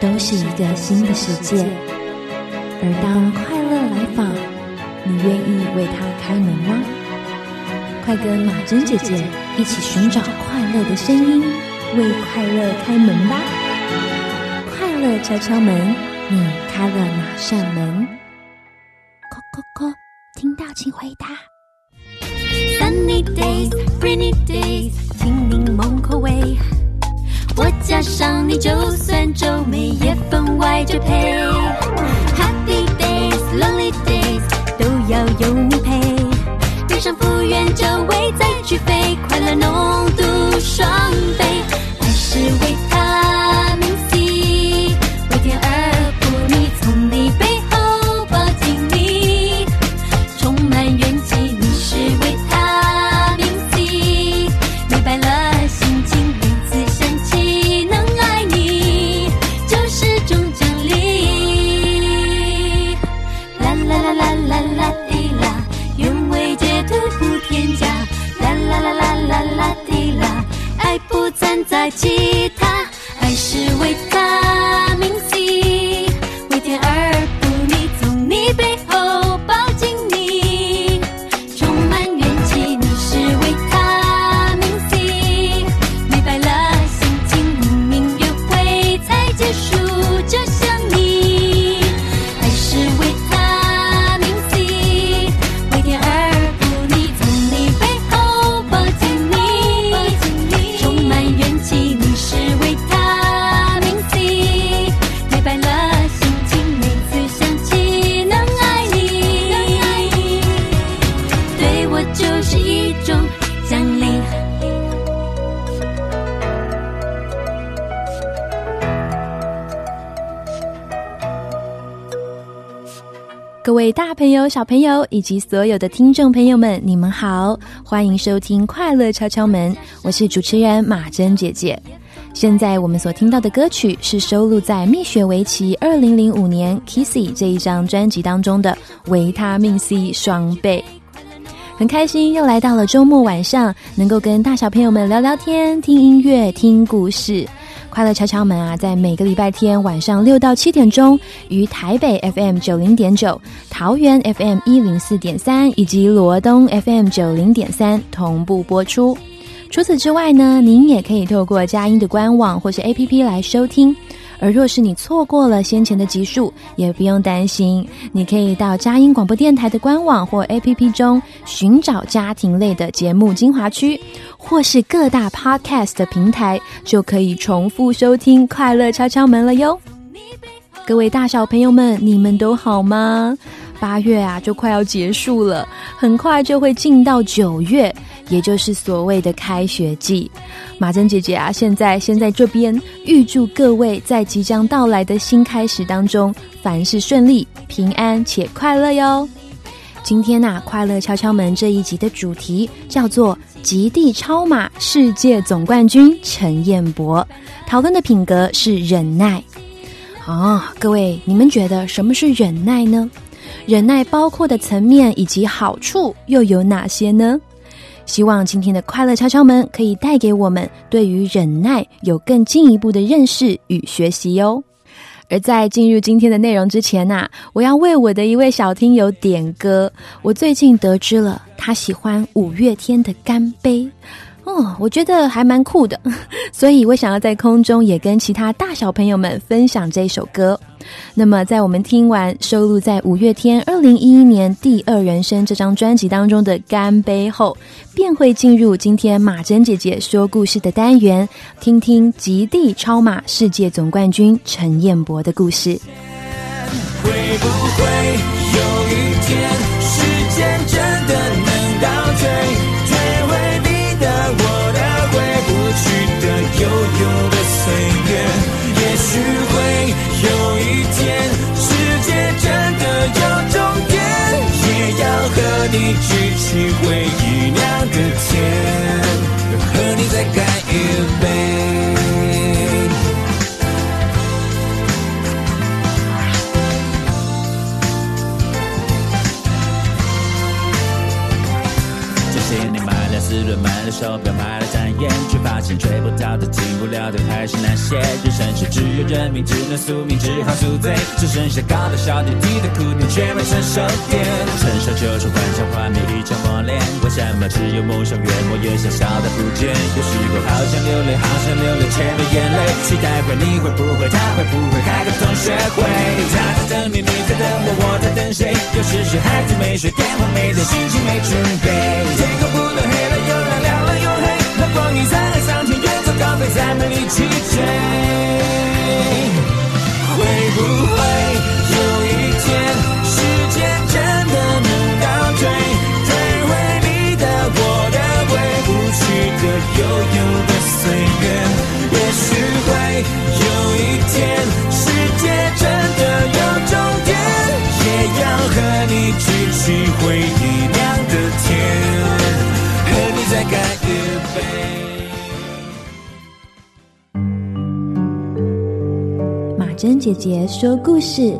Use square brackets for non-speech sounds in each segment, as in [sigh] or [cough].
都是一个新的世界。而当快乐来访，你愿意为它开门吗？快跟马珍姐姐一起寻找快乐的声音，为快乐开门吧！快乐敲敲门，你开了哪扇门？叩叩叩，听到请回答。Sunny days, rainy days，听柠檬口味。我加上你，就算皱眉也分外绝配。Happy days, lonely days，都要有你陪。悲伤复原周围再去飞，快乐浓度双倍。朋友、小朋友以及所有的听众朋友们，你们好，欢迎收听《快乐敲敲门》，我是主持人马珍姐姐。现在我们所听到的歌曲是收录在蜜雪维奇二零零五年《Kissy》这一张专辑当中的《维他命 C 双倍》。很开心又来到了周末晚上，能够跟大小朋友们聊聊天、听音乐、听故事。快乐敲敲门啊，在每个礼拜天晚上六到七点钟，于台北 FM 九零点九、桃园 FM 一零四点三以及罗东 FM 九零点三同步播出。除此之外呢，您也可以透过佳音的官网或是 APP 来收听。而若是你错过了先前的集数，也不用担心，你可以到佳音广播电台的官网或 APP 中寻找家庭类的节目精华区，或是各大 Podcast 的平台，就可以重复收听《快乐敲敲门》了哟。各位大小朋友们，你们都好吗？八月啊，就快要结束了，很快就会进到九月，也就是所谓的开学季。马珍姐姐啊，现在先在这边预祝各位在即将到来的新开始当中，凡事顺利、平安且快乐哟。今天呐、快乐敲敲门这一集的主题叫做“极地超马世界总冠军陈彦博”，讨论的品格是忍耐。啊，各位，你们觉得什么是忍耐呢？忍耐包括的层面以及好处又有哪些呢？希望今天的快乐敲敲门可以带给我们对于忍耐有更进一步的认识与学习哟。而在进入今天的内容之前呐、我要为我的一位小听友点歌。我最近得知了，他喜欢五月天的《干杯》。哦，我觉得还蛮酷的，[laughs] 所以我想要在空中也跟其他大小朋友们分享这首歌。那么，在我们听完收录在五月天二零一一年《第二人生》这张专辑当中的《干杯》后，便会进入今天马珍姐姐说故事的单元，听听极地超马世界总冠军陈彦博的故事。会不会有一天，时间真的能倒，退岁月也许会有一天世界真的有终点也要和你举起回手表，买了展烟，却发现追不到的、进不了的还是那些。人生是只有认命，只能宿命，只好宿醉，只剩下高的小点，低的苦点，却没成熟点。成熟就是幻想幻灭一场磨练，为什么只有梦想越磨越小小得不见？有时候好想流泪，好想流泪，却没眼泪。期待会，你会不会，他会不会开个同学会？他在等你，你在等我，我在等谁？有时是孩子没睡，电话没接，心情没准备。天空不断黑了又，光阴在海上天，远走高飞，再没力气追。会不会有一天，时间真的能倒退，退回你的、我的、回不去的、悠悠的岁月？也许会有一天，世界真的有终点，也要和你举起回忆，再干一杯。马珍姐姐说故事。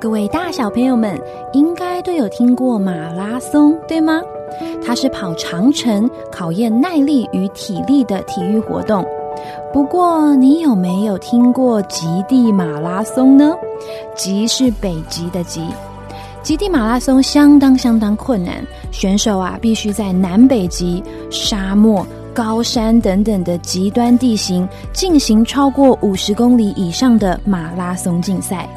各位大小朋友们，应该都有听过马拉松，对吗？它是跑长城、考验耐力与体力的体育活动。不过，你有没有听过极地马拉松呢？极是北极的极。极地马拉松相当相当困难，选手啊必须在南北极、沙漠、高山等等的极端地形进行超过五十公里以上的马拉松竞赛。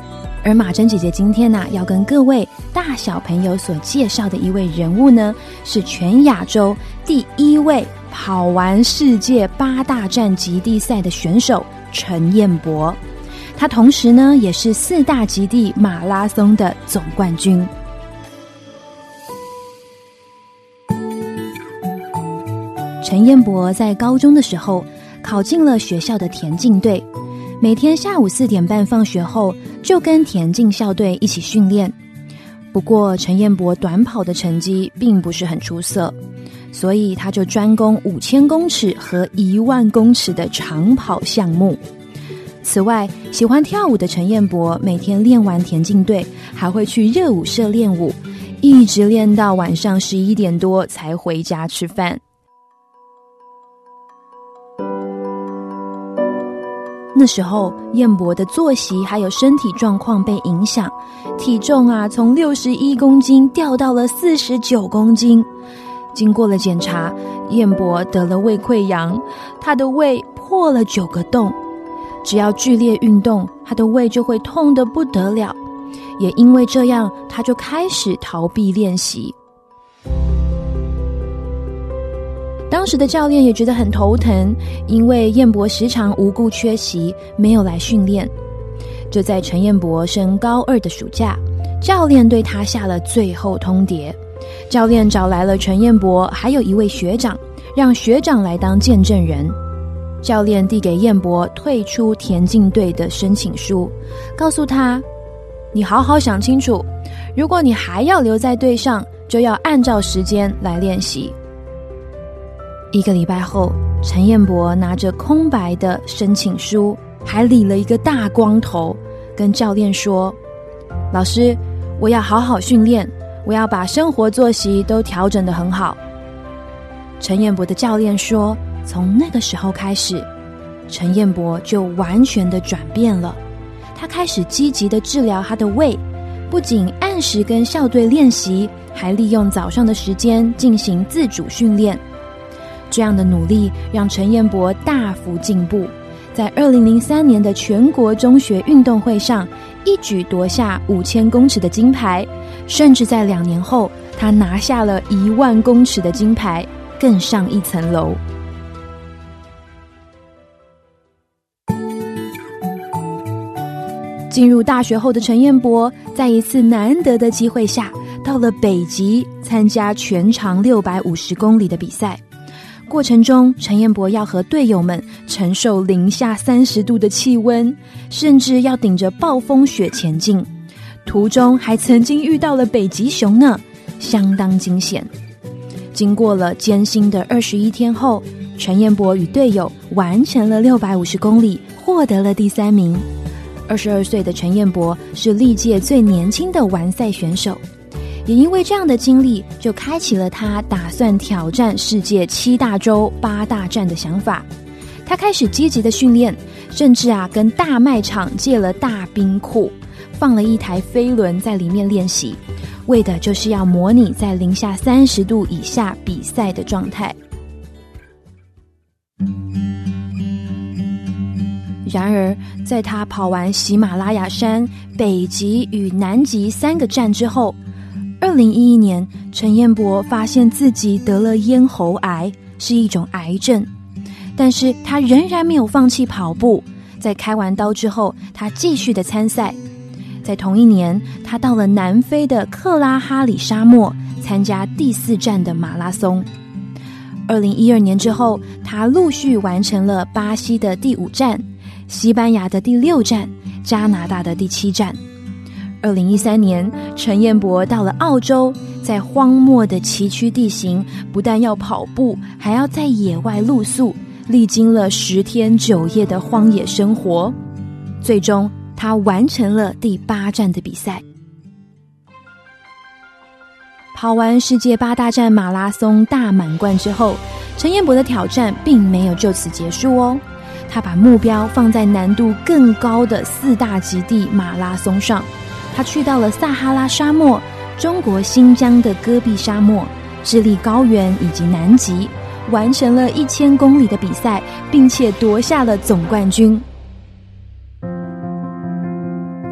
而马珍姐姐今天呢、要跟各位大小朋友所介绍的一位人物呢，是全亚洲第一位跑完世界八大站极地赛的选手陈彦博。他同时呢，也是四大极地马拉松的总冠军。陈彦博在高中的时候考进了学校的田径队，每天下午四点半放学后就跟田径校队一起训练。不过，陈彦博短跑的成绩并不是很出色，所以他就专攻五千公尺和一万公尺的长跑项目。此外，喜欢跳舞的陈彦博每天练完田径队，还会去热舞社练舞，一直练到晚上十一点多才回家吃饭。那时候，彦博的作息还有身体状况被影响，体重啊从六十一公斤掉到了四十九公斤。经过了检查，彦博得了胃溃疡，他的胃破了九个洞。只要剧烈运动，他的胃就会痛得不得了。也因为这样，他就开始逃避练习。当时的教练也觉得很头疼，因为彦博时常无故缺席，没有来训练。就在陈彦博升高二的暑假，教练对他下了最后通牒。教练找来了陈彦博，还有一位学长，让学长来当见证人。教练递给彦博退出田径队的申请书，告诉他：“你好好想清楚，如果你还要留在队上，就要按照时间来练习。”一个礼拜后，陈彦博拿着空白的申请书，还理了一个大光头，跟教练说：“老师，我要好好训练，我要把生活作息都调整的很好。”陈彦博的教练说：“从那个时候开始，陈彦博就完全的转变了。他开始积极的治疗他的胃，不仅按时跟校队练习，还利用早上的时间进行自主训练。这样的努力让陈彦博大幅进步，在二零零三年的全国中学运动会上一举夺下五千公尺的金牌，甚至在两年后，他拿下了一万公尺的金牌，更上一层楼。进入大学后的陈彦博，在一次难得的机会下，到了北极参加全长六百五十公里的比赛。过程中，陈彦博要和队友们承受零下三十度的气温，甚至要顶着暴风雪前进。途中还曾经遇到了北极熊呢，相当惊险。经过了艰辛的二十一天后，陈彦博与队友完成了六百五十公里，获得了第三名。二十二岁的陈彦博是历届最年轻的完赛选手。也因为这样的经历，就开启了他打算挑战世界七大洲八大战的想法。他开始积极的训练，甚至啊跟大卖场借了大冰库，放了一台飞轮在里面练习，为的就是要模拟在零下三十度以下比赛的状态。然而，在他跑完喜马拉雅山、北极与南极三个站之后，二零一一年，陈彦博发现自己得了咽喉癌，是一种癌症。但是他仍然没有放弃跑步，在开完刀之后，他继续的参赛。在同一年，他到了南非的克拉哈里沙漠参加第四站的马拉松。二零一二年之后，他陆续完成了巴西的第五站。西班牙的第六站，加拿大的第七站。二零一三年，陈彦博到了澳洲，在荒漠的崎岖地形，不但要跑步，还要在野外露宿，历经了十天九夜的荒野生活。最终，他完成了第八站的比赛。跑完世界八大站马拉松大满贯之后，陈彦博的挑战并没有就此结束哦。他把目标放在难度更高的四大极地马拉松上，他去到了撒哈拉沙漠、中国新疆的戈壁沙漠、智利高原以及南极，完成了一千公里的比赛，并且夺下了总冠军。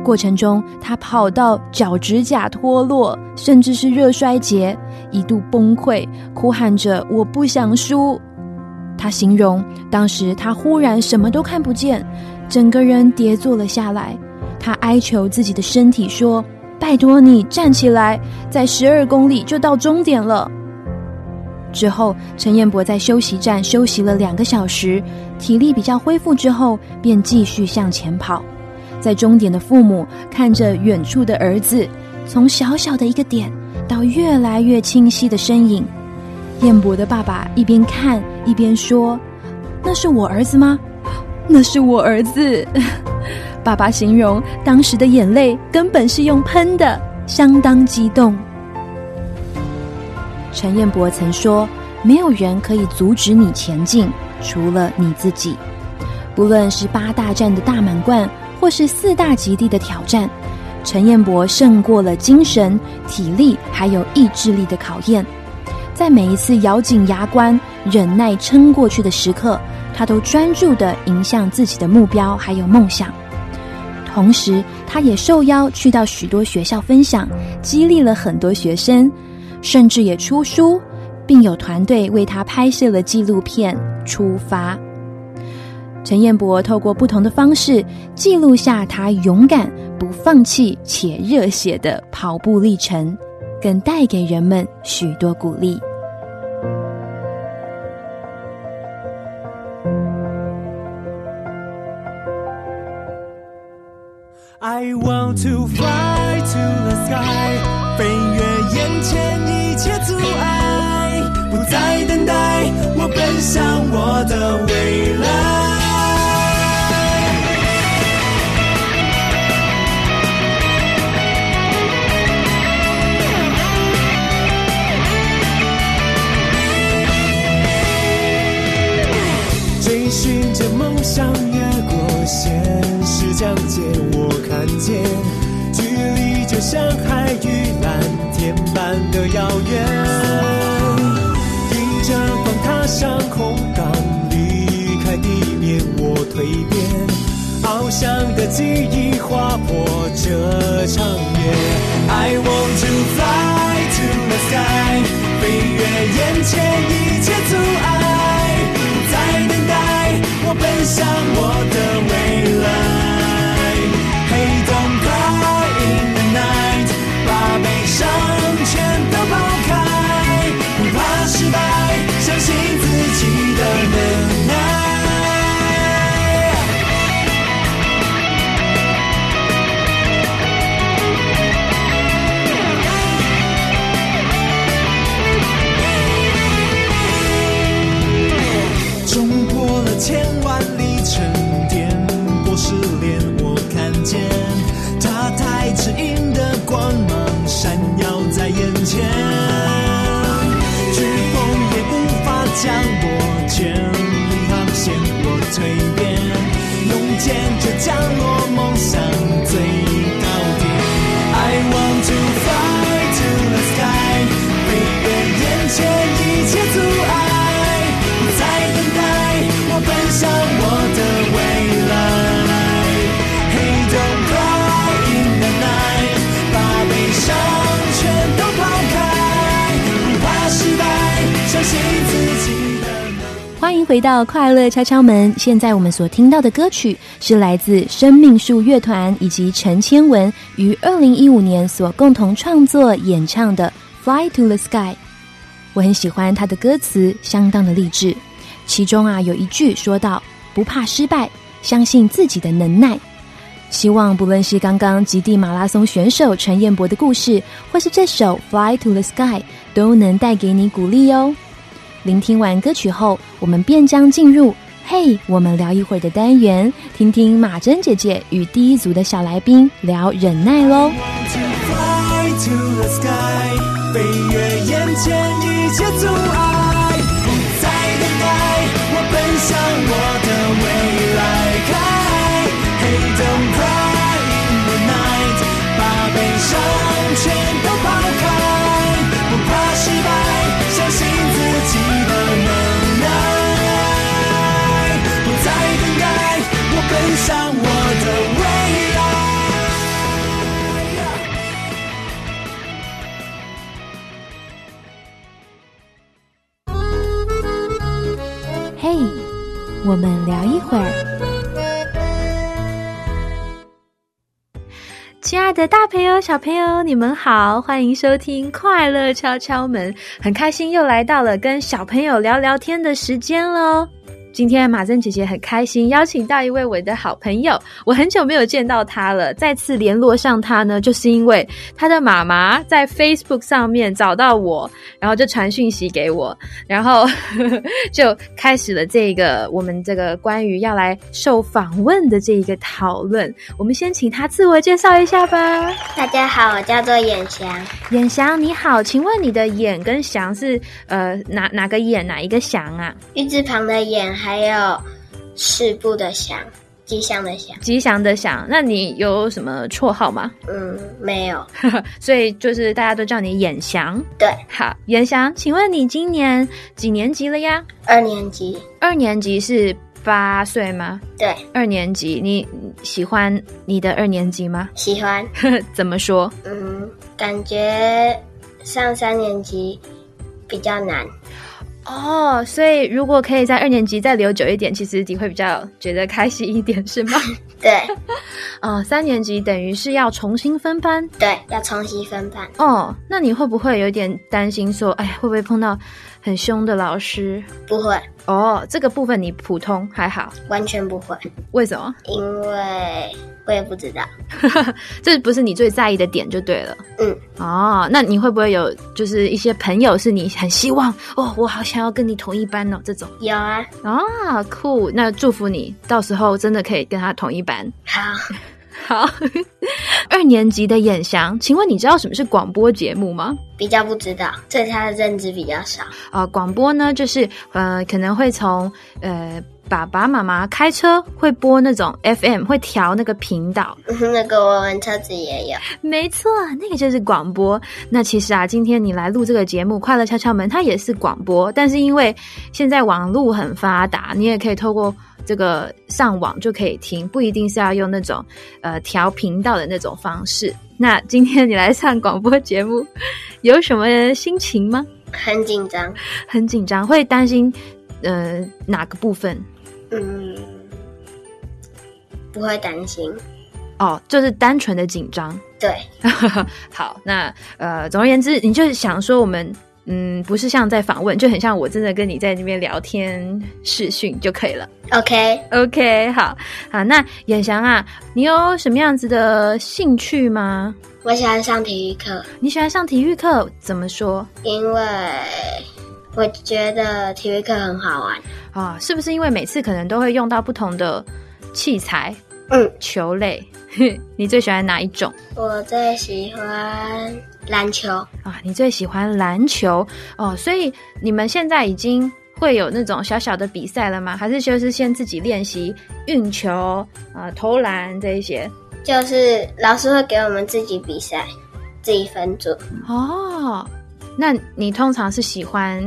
过程中，他跑到脚趾甲脱落，甚至是热衰竭，一度崩溃，哭喊着：“我不想输。”他形容当时他忽然什么都看不见，整个人跌坐了下来。他哀求自己的身体说：“拜托你站起来，在十二公里就到终点了。”之后，陈彦博在休息站休息了两个小时，体力比较恢复之后，便继续向前跑。在终点的父母看着远处的儿子，从小小的一个点到越来越清晰的身影。彦博的爸爸一边看一边说：“那是我儿子吗？[laughs] 那是我儿子。[laughs] ”爸爸形容当时的眼泪根本是用喷的，相当激动。陈彦博曾说：“没有人可以阻止你前进，除了你自己。不论是八大战的大满贯，或是四大极地的挑战，陈彦博胜过了精神、体力还有意志力的考验。”在每一次咬紧牙关、忍耐撑过去的时刻，他都专注的迎向自己的目标还有梦想。同时，他也受邀去到许多学校分享，激励了很多学生，甚至也出书，并有团队为他拍摄了纪录片《出发》。陈彦博透过不同的方式记录下他勇敢、不放弃且热血的跑步历程。更带给人们许多鼓励。I want to fly to the sky，飞越眼前一切阻碍，不再等待，我奔向我的未来。这梦想越过现实疆界，我看见距离就像海与蓝天般的遥远。迎着风踏上空港，离开地面，我蜕变。翱翔的记忆划破这长夜。I want to fly to the sky，飞越眼前一切阻碍，像我的。回到快乐敲敲门。现在我们所听到的歌曲是来自生命树乐团以及陈千文于二零一五年所共同创作演唱的《Fly to the Sky》。我很喜欢他的歌词，相当的励志。其中啊有一句说到：“不怕失败，相信自己的能耐。”希望不论是刚刚极地马拉松选手陈彦博的故事，或是这首《Fly to the Sky》，都能带给你鼓励哦。聆听完歌曲后，我们便将进入“嘿，我们聊一会儿”的单元，听听马珍姐姐与第一组的小来宾聊忍耐喽。to fly to the sky，飞越眼前一切阻碍，不再等待，我奔向我我们聊一会儿。亲爱的大朋友、小朋友，你们好，欢迎收听《快乐敲敲门》，很开心又来到了跟小朋友聊聊天的时间喽。今天马珍姐姐很开心，邀请到一位我的好朋友，我很久没有见到他了，再次联络上他呢，就是因为他的妈妈在 Facebook 上面找到我，然后就传讯息给我，然后 [laughs] 就开始了这个我们这个关于要来受访问的这一个讨论。我们先请他自我介绍一下吧。大家好，我叫做眼翔，眼翔你好，请问你的眼跟翔是呃哪哪个眼哪一个翔啊？玉字旁的眼，还有事部的祥，吉祥的祥。吉祥的祥，那你有什么绰号吗？嗯，没有，[laughs] 所以就是大家都叫你眼祥。对，好，眼翔，请问你今年几年级了呀？二年级，二年级是八岁吗？对，二年级，你喜欢你的二年级吗？喜欢。[laughs] 怎么说？嗯，感觉上三年级比较难。哦，所以如果可以在二年级再留久一点，其实你会比较觉得开心一点，是吗？[laughs] 对，啊、[laughs] 三年级等于是要重新分班对，要重新分班。哦。那你会不会有点担心说，哎，会不会碰到很凶的老师？不会，哦，这个部分你普通还好，完全不会，为什么？因为我也不知道。[laughs] 这不是你最在意的点就对了。嗯，哦，那你会不会有就是一些朋友是你很希望哦，我好想要跟你同一班哦这种有啊，啊，酷，那祝福你到时候真的可以跟他同一班。好，好，[laughs] 二年级的眼翔，请问你知道什么是广播节目吗？比较不知道，对他的认知比较少。啊、广播呢，就是呃，可能会从呃爸爸妈妈开车会播那种 FM，会调那个频道。[laughs] 那个我们车子也有。没错，那个就是广播。那其实啊，今天你来录这个节目《快乐敲敲门》，它也是广播，但是因为现在网络很发达，你也可以透过这个上网就可以听，不一定是要用那种呃调频道的那种方式。那今天你来上广播节目，有什么心情吗？很紧张，很紧张，会担心呃哪个部分？嗯，不会担心。哦，就是单纯的紧张。对，[laughs] 好，那呃，总而言之，你就是想说我们。嗯，不是像在访问，就很像我真的跟你在那边聊天视讯就可以了。OK，OK，好，好，那眼翔啊，你有什么样子的兴趣吗？我喜欢上体育课，你喜欢上体育课？怎么说因为我觉得体育课很好玩。啊？是不是因为每次可能都会用到不同的器材，嗯，球类，[laughs] 你最喜欢哪一种我最喜欢篮球。啊？你最喜欢篮球哦，所以你们现在已经会有那种小小的比赛了吗？还是就是先自己练习运球啊、投篮这一些？就是老师会给我们自己比赛，自己分组。哦，那你通常是喜欢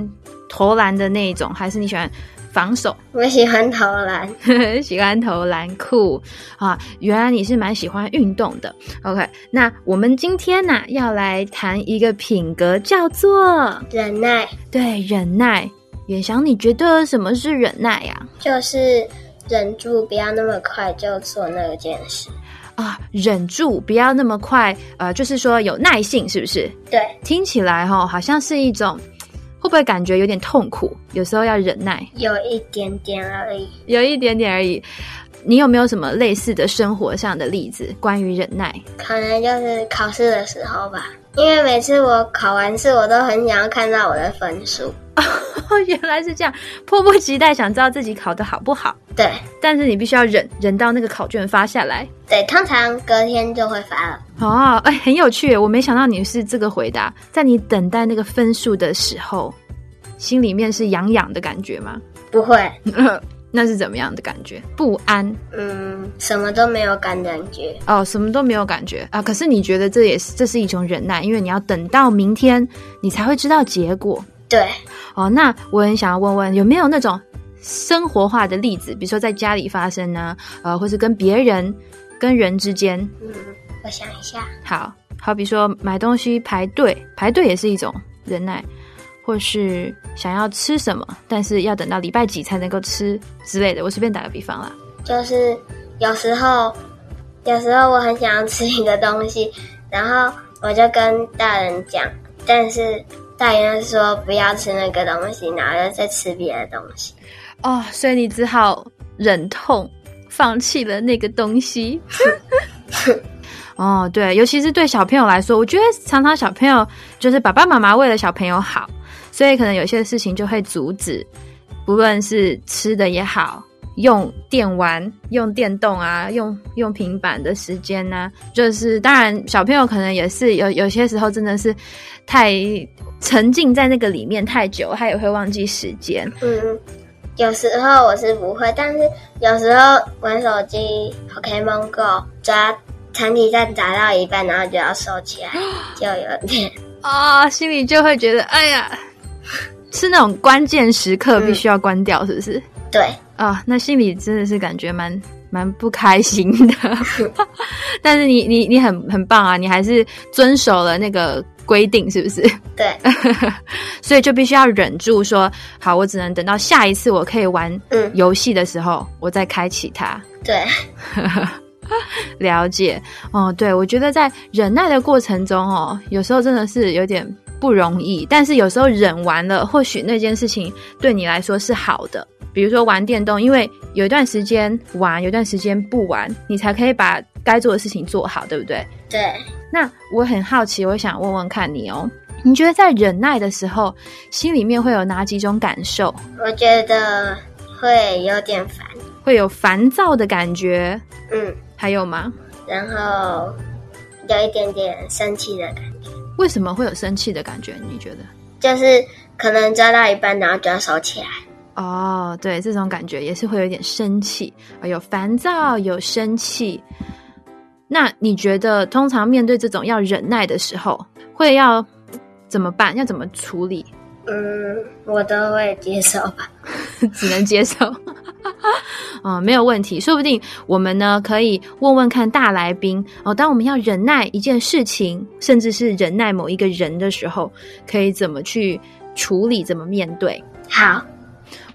投篮的那一种，还是你喜欢防守？我喜欢投篮，[laughs] 喜欢投篮酷啊！原来你是蛮喜欢运动的。OK，那我们今天呢、要来谈一个品格，叫做忍耐对忍耐。远翔，你觉得什么是忍耐呀、就是忍住，不要那么快就做那件事。啊？忍住，不要那么快，呃，就是说有耐性，是不是？对，听起来哈、好像是一种，会不会感觉有点痛苦？有时候要忍耐，有一点点而已。有一点点而已。你有没有什么类似的生活上的例子，关于忍耐？可能就是考试的时候吧，因为每次我考完试，我都很想要看到我的分数。哦，[laughs] 原来是这样，迫不及待想知道自己考得好不好，对但是你必须要忍，忍到那个考卷发下来。对，通常隔天就会发了。哦，哎，很有趣，我没想到你是这个回答。在你等待那个分数的时候，心里面是痒痒的感觉吗？不会，[laughs] 那是怎么样的感觉？不安嗯，什么都没有感感觉。哦，什么都没有感觉啊。可是你觉得这也是这是一种忍耐，因为你要等到明天，你才会知道结果。对，哦，那我很想要问问，有没有那种生活化的例子，比如说在家里发生呢，呃，或是跟别人、跟人之间，嗯，我想一下，好好比说买东西排队，排队也是一种忍耐，或是想要吃什么，但是要等到礼拜几才能够吃之类的。我随便打个比方啦。就是有时候，有时候我很想要吃一个东西，然后我就跟大人讲，但是大人说不要吃那个东西，然后就再吃别的东西。哦，所以你只好忍痛放弃了那个东西。[laughs] 哦，对，尤其是对小朋友来说，我觉得常常小朋友就是爸爸妈妈为了小朋友好，所以可能有些事情就会阻止，不论是吃的也好，用电玩、用电动啊、用用平板的时间呢、就是当然小朋友可能也是有有些时候真的是太沉浸在那个里面太久，他也会忘记时间。嗯，有时候我是不会，但是有时候玩手机 Pokemon Go 抓团体战打到一半，然后就要收起来，[gasps] 就有点啊、心里就会觉得，哎呀，是那种关键时刻必须要关掉，是不是？对。啊、那心里真的是感觉蛮蛮不开心的。[laughs] 但是你你你很很棒啊，你还是遵守了那个规定，是不是？对，[laughs] 所以就必须要忍住说，好，我只能等到下一次我可以玩嗯游戏的时候，我再开启它。对，[laughs] [laughs] 了解哦，对我觉得在忍耐的过程中哦，有时候真的是有点不容易，但是有时候忍完了，或许那件事情对你来说是好的。比如说玩电动，因为有一段时间玩，有一段时间不玩，你才可以把该做的事情做好，对不对？对，那我很好奇，我想问问看你哦，你觉得在忍耐的时候，心里面会有哪几种感受？我觉得会有点烦。会有烦躁的感觉，嗯，还有吗？然后有一点点生气的感觉，为什么会有生气的感觉？你觉得？就是可能抓到一半，然后就要收起来。哦，对，这种感觉也是会有点生气，呃有烦躁，有生气。那你觉得，通常面对这种要忍耐的时候，会要怎么办？要怎么处理？嗯，我都会接受吧。[laughs] 只能接受。嗯，[laughs] 没有问题。说不定我们呢可以问问看大来宾哦，当我们要忍耐一件事情，甚至是忍耐某一个人的时候，可以怎么去处理，怎么面对？好，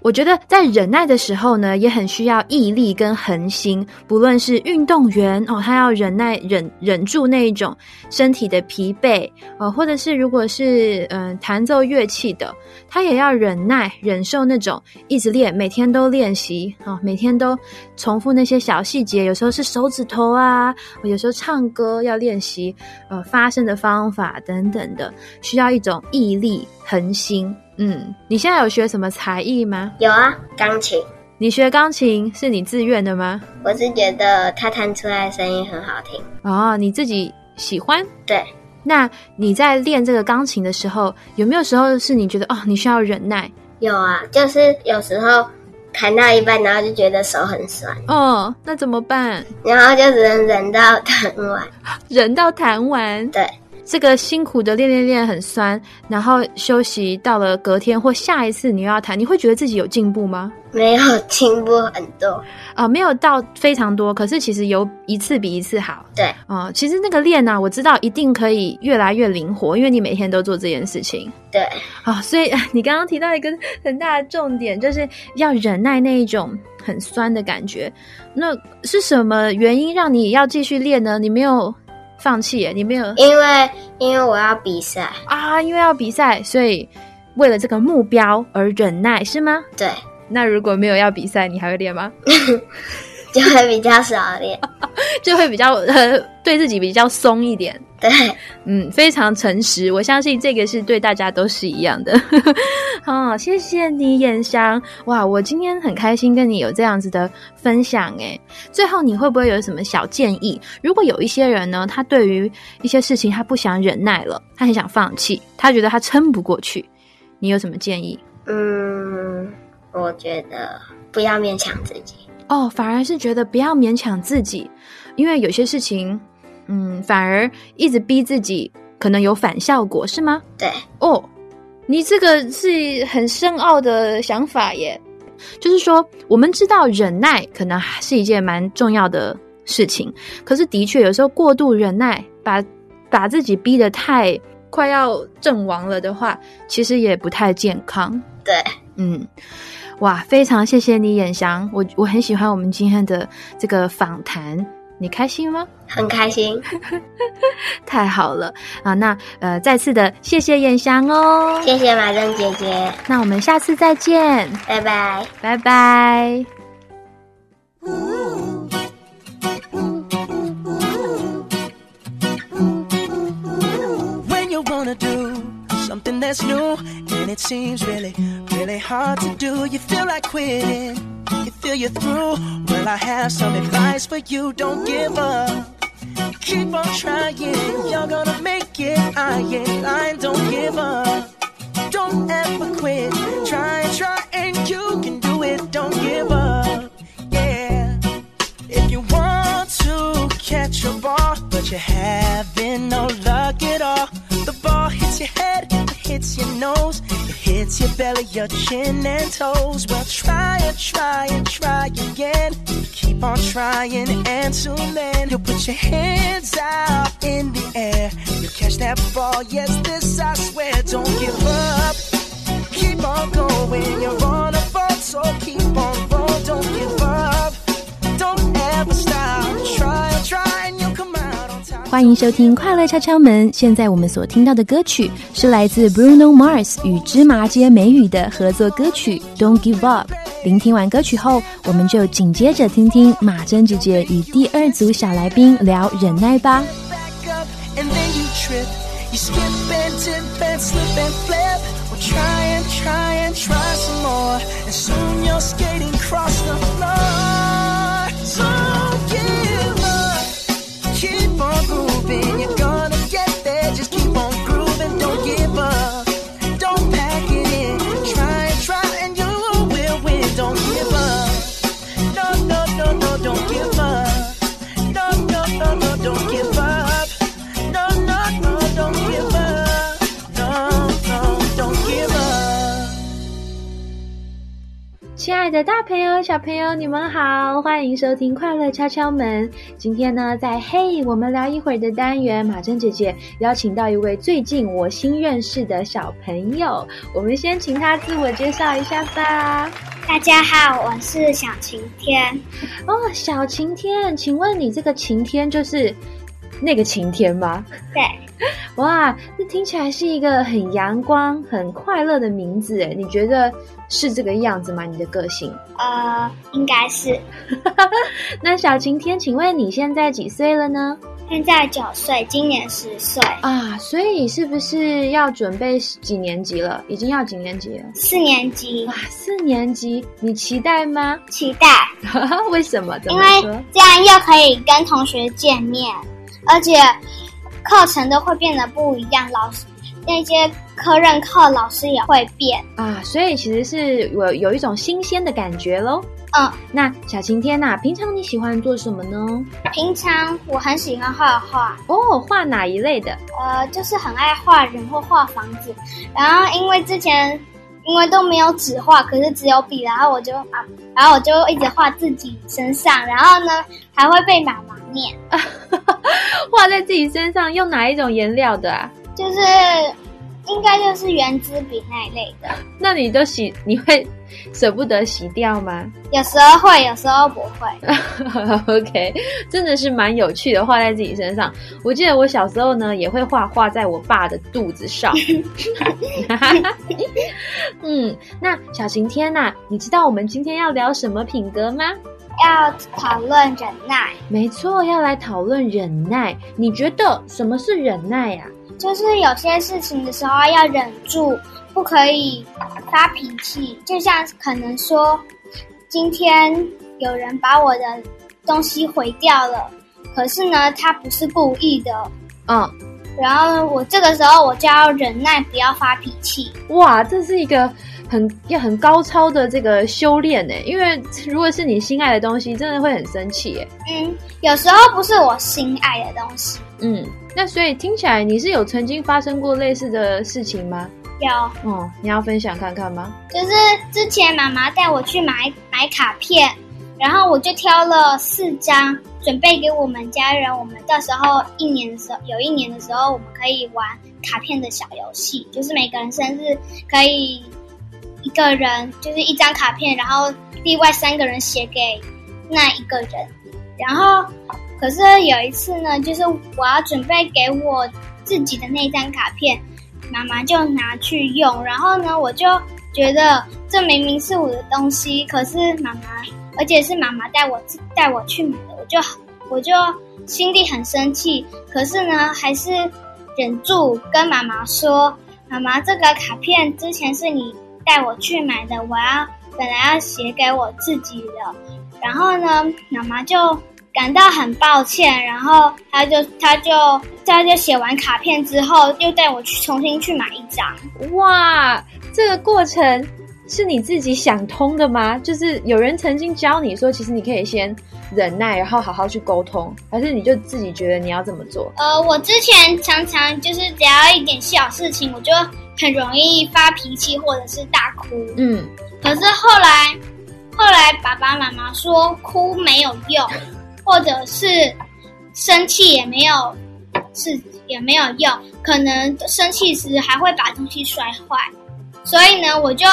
我觉得在忍耐的时候呢，也很需要毅力跟恒心。不论是运动员哦，他要忍耐忍忍住那一种身体的疲惫，呃，或者是如果是嗯、弹奏乐器的，他也要忍耐忍受那种一直练，每天都练习啊、每天都重复那些小细节。有时候是手指头啊，有时候唱歌要练习呃发声的方法等等的，需要一种毅力恒心。嗯，你现在有学什么才艺吗？有啊，钢琴。你学钢琴是你自愿的吗？我是觉得它弹出来的声音很好听。哦，你自己喜欢？对，那你在练这个钢琴的时候，有没有时候是你觉得哦，你需要忍耐？有啊，就是有时候弹到一半，然后就觉得手很酸，哦，那怎么办？然后就只能忍到弹完。[laughs] 忍到弹完。对，这个辛苦的练练练很酸，然后休息到了隔天或下一次你又要弹，你会觉得自己有进步吗？没有进步很多。啊、没有到非常多，可是其实有一次比一次好。对，啊、其实那个练呢、我知道一定可以越来越灵活，因为你每天都做这件事情。对，啊、所以你刚刚提到一个很大的重点，就是要忍耐那一种很酸的感觉。那是什么原因让你要继续练呢？你没有放弃耶，你没有因为因为我要比赛。啊，因为要比赛，所以为了这个目标而忍耐，是吗？对，那如果没有要比赛，你还会练吗？[laughs] 就会比较少练。[laughs] 就会比较呃，对自己比较松一点。对，[laughs] 嗯，非常诚实，我相信这个是对大家都是一样的。[laughs] 好，谢谢你，眼香。哇，我今天很开心跟你有这样子的分享诶。最后，你会不会有什么小建议？如果有一些人呢，他对于一些事情他不想忍耐了，他很想放弃，他觉得他撑不过去，你有什么建议？嗯，我觉得不要勉强自己。哦，反而是觉得不要勉强自己，因为有些事情，嗯，反而一直逼自己，可能有反效果，是吗？对，哦，你这个是很深奥的想法耶。就是说，我们知道忍耐可能还是一件蛮重要的事情，可是的确有时候过度忍耐，把把自己逼得太快要阵亡了的话，其实也不太健康。对，嗯，哇，非常谢谢你，眼翔，我我很喜欢我们今天的这个访谈，你开心吗？很开心。[laughs] 太好了啊！那呃，再次的谢谢燕翔哦，谢谢马正姐姐，那我们下次再见，拜拜。拜拜。New and it seems really, really hard to do. You feel like quitting, you feel you're through. Well, I have some advice for you. Don't give up. Keep on trying, you're gonna make it. I ain't lying, don't give up. Don't ever quit. Try and try, and you can do it. Don't give up. Yeah. If you want to catch a ball, but you're having no luck at all, the ball hits your head, hits your nose, it hits your belly, your chin and toes. Well, try and try and try again. Keep on trying, and soon then you'll put your hands out in the air. You'll catch that ball, yes, this I swear. Don't give up. Keep on going, you're on a ball, so keep on going. Don't give up. Don't ever stop. 欢迎收听《快乐敲敲门》。现在我们所听到的歌曲是来自 Bruno Mars 与芝麻街美语的合作歌曲《Don't Give Up》。聆听完歌曲后，我们就紧接着听听马珍姐姐与第二组小来宾聊忍耐吧。亲爱的大朋友、小朋友，你们好，欢迎收听《快乐敲敲门》。今天呢，在嘿，我们聊一会儿的单元，马珍姐姐邀请到一位最近我新认识的小朋友，我们先请他自我介绍一下吧。大家好，我是小晴天。哦，小晴天，请问你这个晴天就是那个晴天吗？对，[laughs] 哇，这听起来是一个很阳光、很快乐的名字诶，你觉得是这个样子吗？你的个性？呃，应该是 [laughs] 那小晴天，请问你现在几岁了呢？现在九岁，今年十岁，啊，所以是不是要准备几年级了？已经要几年级了？四年级哇，，四年级，你期待吗？期待，[laughs] 为什么？因为？这样又可以跟同学见面，而且课程都会变得不一样，老师那些科任课老师也会变。啊，所以其实是有有一种新鲜的感觉喽。嗯，那小晴天呐、平常你喜欢做什么呢？平常我很喜欢画画，哦，画哪一类的？呃，就是很爱画人或画房子。然后因为之前因为都没有纸画，可是只有笔，然后我就啊，然后我就一直画自己身上，然后呢还会被妈妈念，[laughs] 画在自己身上，用哪一种颜料的啊？就是应该就是圆珠笔那一类的。那你都洗，你会 [laughs] 舍不得洗掉吗 [laughs] 有时候会，有时候不会。？OK，真的是蛮有趣的，画在自己身上。我记得我小时候呢，也会画画在我爸的肚子上。[laughs] 嗯，那小晴天呐、你知道我们今天要聊什么品格吗？要讨论忍耐，没错，要来讨论忍耐。你觉得什么是忍耐呀、就是有些事情的时候要忍住，不可以发脾气。就像可能说，今天有人把我的东西毁掉了，可是呢，他不是故意的。嗯，然后我这个时候我就要忍耐，不要发脾气。哇，这是一个很要很高超的这个修炼呢。因为如果是你心爱的东西，真的会很生气耶。嗯，有时候不是我心爱的东西，嗯，那所以听起来你是有曾经发生过类似的事情吗？有嗯，你要分享看看吗？就是之前妈妈带我去买买卡片，然后我就挑了四张，准备给我们家人。我们到时候一年的时候，有一年的时候，我们可以玩卡片的小游戏，就是每个人生日可以一个人就是一张卡片，然后另外三个人写给那一个人。然后可是有一次呢，就是我要准备给我自己的那张卡片，妈妈就拿去用，然后呢，我就觉得这明明是我的东西，可是妈妈，而且是妈妈带我带我去买的，我就我就心里很生气，可是呢，还是忍住跟妈妈说，妈妈，这个卡片之前是你带我去买的，我要本来要写给我自己的，然后呢，妈妈就感到很抱歉，然后他就他就他就写完卡片之后，又带我去重新去买一张。哇，这个过程是你自己想通的吗？就是有人曾经教你说，其实你可以先忍耐，然后好好去沟通，还是你就自己觉得你要这么做？呃，我之前常常就是只要一点小事情，我就很容易发脾气或者是大哭。嗯，可是后来，后来爸爸妈妈说哭没有用，或者是生气也没有是也没有用，可能生气时还会把东西摔坏。所以呢，我就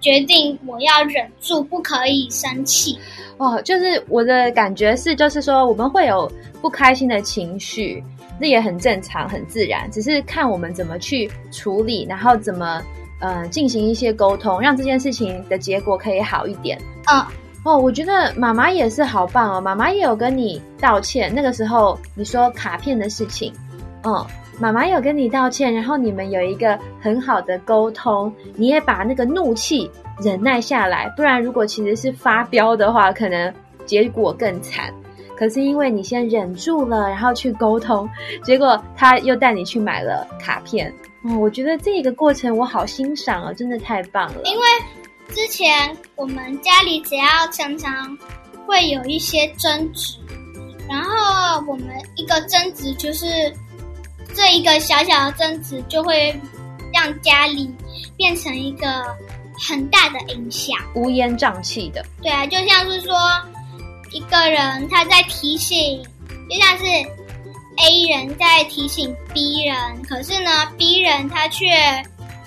决定我要忍住，不可以生气。哦，就是我的感觉是，就是说我们会有不开心的情绪，那也很正常、很自然，只是看我们怎么去处理，然后怎么呃进行一些沟通，让这件事情的结果可以好一点。嗯，哦，我觉得妈妈也是好棒哦，妈妈也有跟你道歉。那个时候你说卡片的事情，嗯，妈妈有跟你道歉，然后你们有一个很好的沟通，你也把那个怒气忍耐下来，不然如果其实是发飙的话，可能结果更惨。可是因为你先忍住了，然后去沟通，结果他又带你去买了卡片。哦，我觉得这个过程我好欣赏哦，真的太棒了。因为之前我们家里只要常常会有一些争执，然后我们一个争执就是这一个小小的争执就会让家里变成一个很大的影响。乌烟瘴气的，对啊，就像是说一个人他在提醒，就像是 A 人在提醒 B 人，可是呢 B 人他却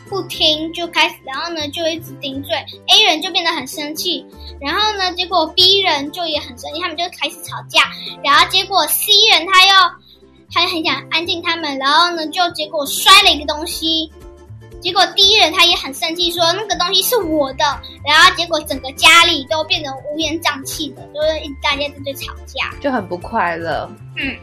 不听，就开始，然后呢就一直顶嘴，A 人就变得很生气，然后呢结果 B 人就也很生气，他们就开始吵架，然后结果 C 人他又他很想安静他们，然后呢就结果摔了一个东西。结果第一人他也很生气，说那个东西是我的，然后结果整个家里都变得乌烟瘴气的，就是一大家在对吵架。就很不快乐。嗯，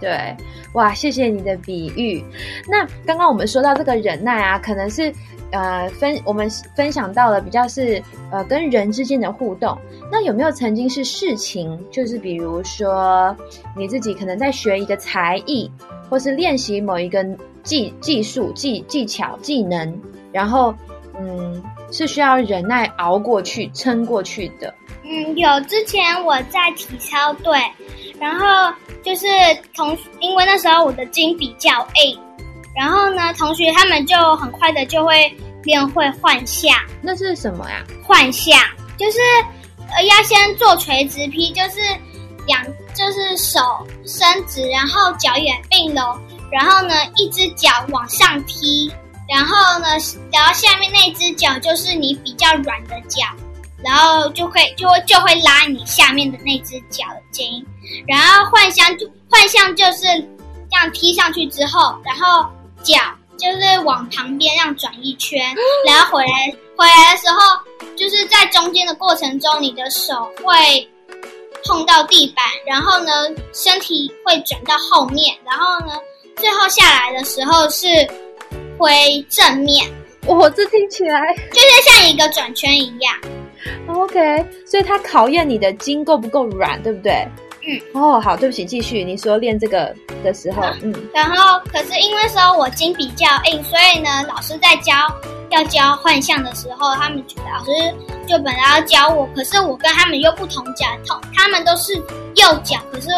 对，哇，谢谢你的比喻。那刚刚我们说到这个忍耐啊，可能是呃分我们分享到了比较是呃跟人之间的互动。那有没有曾经是事情，就是比如说你自己可能在学一个才艺，或是练习某一个技技术、技技巧、技能，然后嗯是需要忍耐熬过去、撑过去的？嗯，有之前我在体操队，然后就是同，因为那时候我的筋比较硬，然后呢，同学他们就很快的就会练会换向。那是什么呀？换向就是呃要先做垂直劈，就是两就是手伸直，然后脚也并拢，然后呢一只脚往上踢，然后呢然后下面那只脚就是你比较软的脚。然后就会就会就会拉你下面的那只脚的筋，然后幻象就幻象就是这样踢上去之后，然后脚就是往旁边这样转一圈，[gasps] 然后回来回来的时候，就是在中间的过程中，你的手会碰到地板，然后呢身体会转到后面，然后呢最后下来的时候是回正面，我这听起来就是像一个转圈一样。OK，所以它考验你的筋够不够软，对不对？嗯。哦，好，对不起，继续。你说练这个的时候，嗯。然后，可是因为说我筋比较硬，所以呢，老师在教要教幻象的时候，他们觉得老师就本来要教我，可是我跟他们又不同脚，同他们都是右脚，可是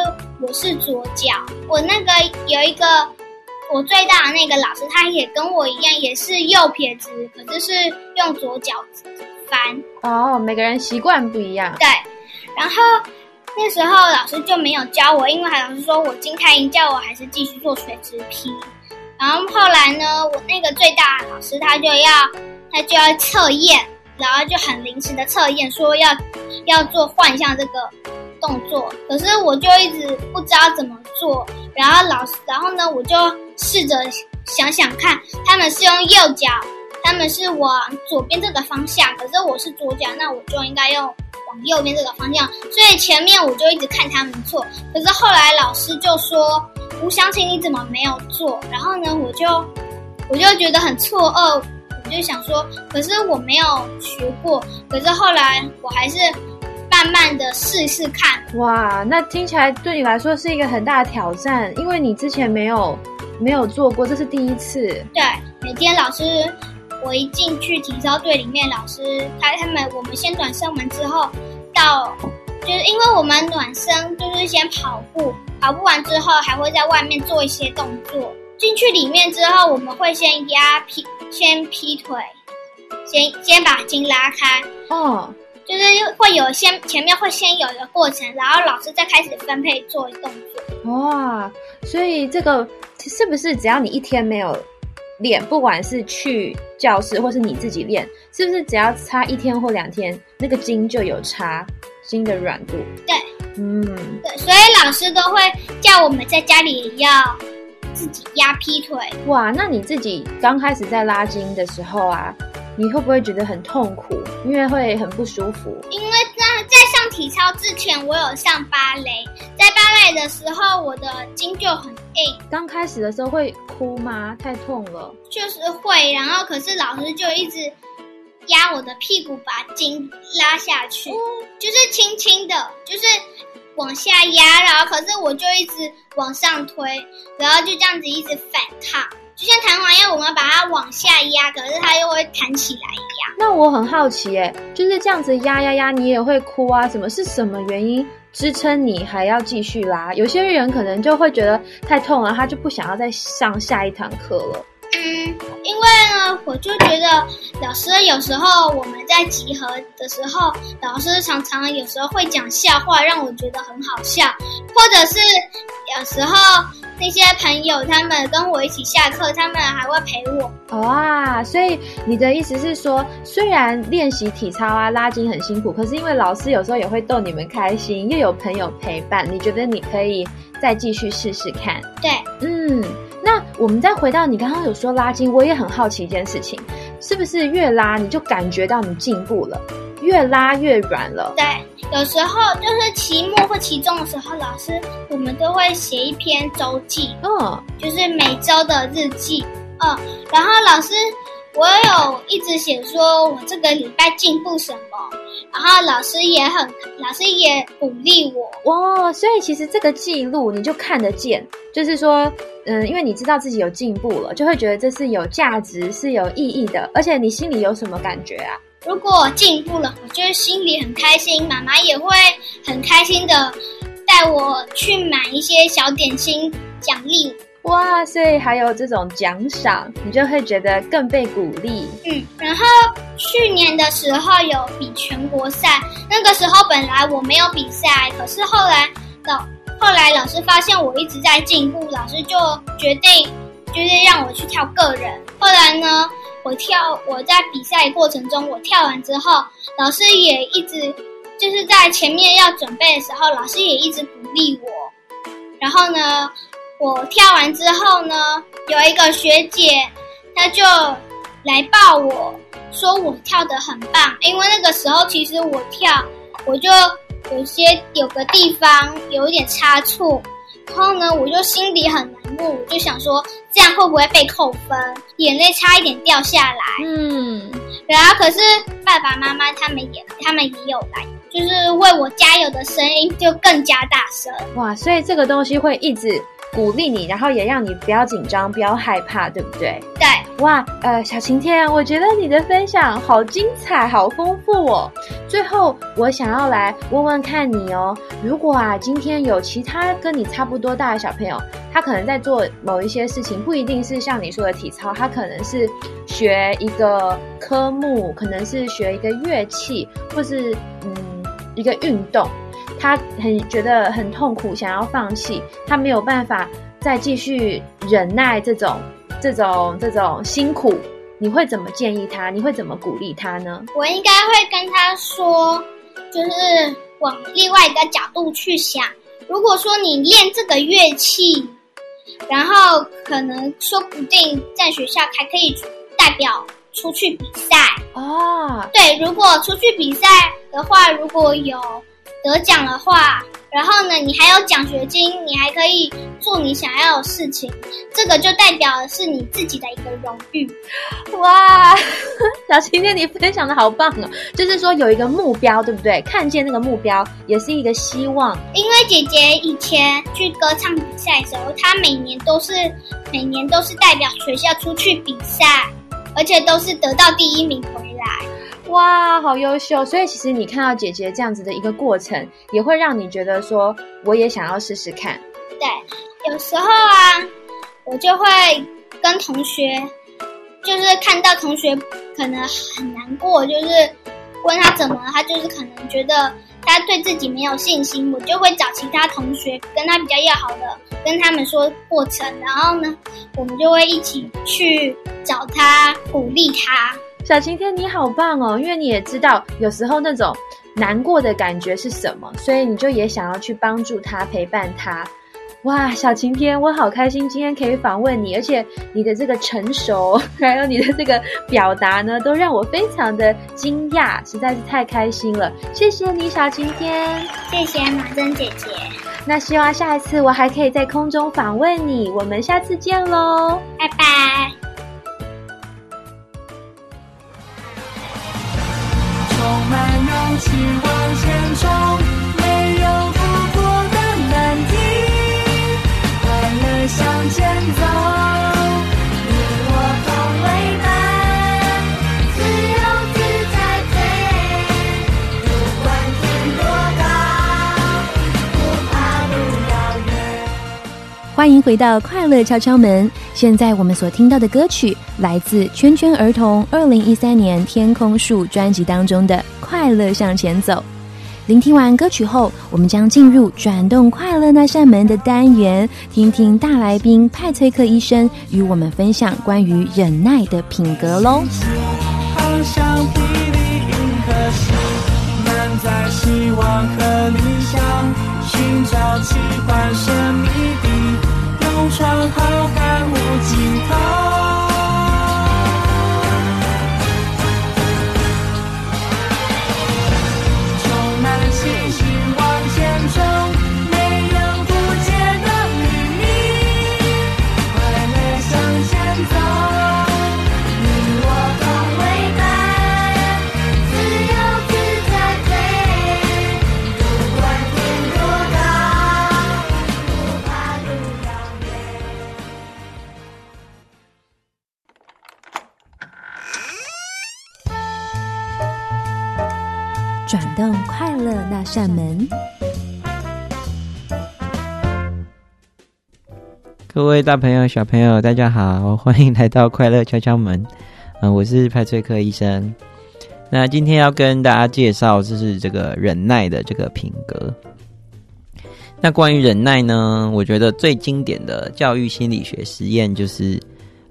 我是左脚。我那个有一个我最大的那个老师，他也跟我一样，也是右撇子，可是是用左脚。翻哦，每个人习惯不一样。对，然后那时候老师就没有教我，因为老师说我金太硬，叫我还是继续做垂直劈。然后后来呢，我那个最大的老师他就要他就要测验，然后就很临时的测验，说要要做换向这个动作。可是我就一直不知道怎么做。然后老师，然后呢，我就试着想想看，他们是用右脚。他们是往左边这个方向，可是我是左脚，那我就应该用往右边这个方向。所以前面我就一直看他们做，可是后来老师就说：“吴湘琴，你怎么没有做？”然后呢，我就我就觉得很错愕，我就想说：“可是我没有学过。”可是后来我还是慢慢的试试看。哇，那听起来对你来说是一个很大的挑战，因为你之前没有没有做过，这是第一次。对，每天老师。我一进去体操队里面，老师他他们我们先暖身完之后，到就是因为我们暖身就是先跑步，跑步完之后还会在外面做一些动作。进去里面之后，我们会先压劈，先劈腿，先先把筋拉开。哦，就是会有先前面会先有一个过程，然后老师再开始分配做动作。哇，所以这个是不是只要你一天没有？练，不管是去教室或是你自己练，是不是只要差一天或两天，那个筋就有差，筋的软度？对，嗯，对，所以老师都会叫我们在家里要自己压劈腿。哇，那你自己刚开始在拉筋的时候啊，你会不会觉得很痛苦？因为会很不舒服？因为在在上体操之前，我有上芭蕾，在芭蕾的时候，我的筋就很硬。刚开始的时候会。哭吗？太痛了。就是会，然后可是老师就一直压我的屁股，把筋拉下去，就是轻轻的，就是往下压，然后可是我就一直往上推，然后就这样子一直反抗，就像弹簧要，我们把它往下压，可是它又会弹起来一样。那我很好奇，哎，就是这样子压压压，你也会哭啊？什么是什么原因？支撑你还要继续拉，有些人可能就会觉得太痛了，他就不想要再上下一堂课了。嗯，因为呢，我就觉得老师有时候我们在集合的时候，老师常常有时候会讲笑话，让我觉得很好笑，或者是有时候那些朋友他们跟我一起下课，他们还会陪我。哇，所以你的意思是说，虽然练习体操啊、拉筋很辛苦，可是因为老师有时候也会逗你们开心，又有朋友陪伴，你觉得你可以再继续试试看？对，嗯。那我们再回到你刚刚有说拉筋，我也很好奇一件事情，是不是越拉你就感觉到你进步了，越拉越软了？对，有时候就是期末或期中的时候，老师我们都会写一篇周记，嗯，就是每周的日记。嗯，然后老师我有一直写说我这个礼拜进步什么，然后老师也很，老师也鼓励我。哇，所以其实这个记录你就看得见，就是说，嗯，因为你知道自己有进步了，就会觉得这是有价值、是有意义的，而且你心里有什么感觉啊？如果我进步了，我就会心里很开心，妈妈也会很开心的带我去买一些小点心奖励我。哇，所以还有这种奖赏，你就会觉得更被鼓励。嗯，然后去年的时候有比全国赛，那个时候本来我没有比赛，可是后来老后来老师发现我一直在进步，老师就决定就是让我去跳个人。后来呢，我跳我在比赛过程中，我跳完之后，老师也一直就是在前面要准备的时候，老师也一直鼓励我。然后呢，我跳完之后呢，有一个学姐，她就来抱我说我跳得很棒，因为那个时候其实我跳，我就有些有个地方有一点差错，然后呢，我就心里很难过，我就想说这样会不会被扣分，眼泪差一点掉下来。嗯，然后可是爸爸妈妈他们也他们也有来，就是为我加油的声音就更加大声。哇，所以这个东西会一直鼓励你，然后也让你不要紧张，不要害怕，对不对？对，哇，呃，小晴天，我觉得你的分享好精彩，好丰富哦。最后，我想要来问问看你哦，如果啊，今天有其他跟你差不多大的小朋友，他可能在做某一些事情，不一定是像你说的体操，他可能是学一个科目，可能是学一个乐器，或是嗯一个运动。他很觉得很痛苦，想要放弃，他没有办法再继续忍耐这种、这种、这种辛苦，你会怎么建议他？你会怎么鼓励他呢？我应该会跟他说，就是往另外一个角度去想。如果说你练这个乐器，然后可能说不定在学校还可以代表出去比赛。哦，对，如果出去比赛的话，如果有得奖的话，然后呢，你还有奖学金，你还可以做你想要的事情，这个就代表的是你自己的一个荣誉。哇，小晴天，你分享的好棒哦！就是说有一个目标，对不对？看见那个目标，也是一个希望。因为姐姐以前去歌唱比赛的时候，她每年都是每年都是代表学校出去比赛，而且都是得到第一名回来。哇，好优秀！所以其实你看到姐姐这样子的一个过程，也会让你觉得说，我也想要试试看。对，有时候啊，我就会跟同学，就是看到同学可能很难过，就是问他怎么，他就是可能觉得他对自己没有信心，我就会找其他同学跟他比较要好的，跟他们说过程，然后呢，我们就会一起去找他，鼓励他。小晴天，你好棒哦！因为你也知道，有时候那种难过的感觉是什么，所以你就也想要去帮助他，陪伴他。哇，小晴天，我好开心今天可以访问你，而且你的这个成熟，[laughs] 还有你的这个表达呢，都让我非常的惊讶，实在是太开心了。谢谢你，小晴天。谢谢马珍姐姐，那希望下一次我还可以在空中访问你，我们下次见喽。拜拜。一起往前冲，欢迎回到快乐敲敲门。现在我们所听到的歌曲来自圈圈儿童二零一三年《天空树》专辑当中的《快乐向前走》。聆听完歌曲后，我们将进入转动快乐那扇门的单元，听听大来宾派崔克医生与我们分享关于忍耐的品格喽。好像霹雳银河系，满载希望和理想，寻找奇幻神秘的勇闯浩瀚无尽头。动快乐那扇门。各位大朋友、小朋友，大家好，欢迎来到快乐敲敲门。嗯、我是派翠克医生。那今天要跟大家介绍，就是这个忍耐的这个品格。那关于忍耐呢，我觉得最经典的教育心理学实验就是，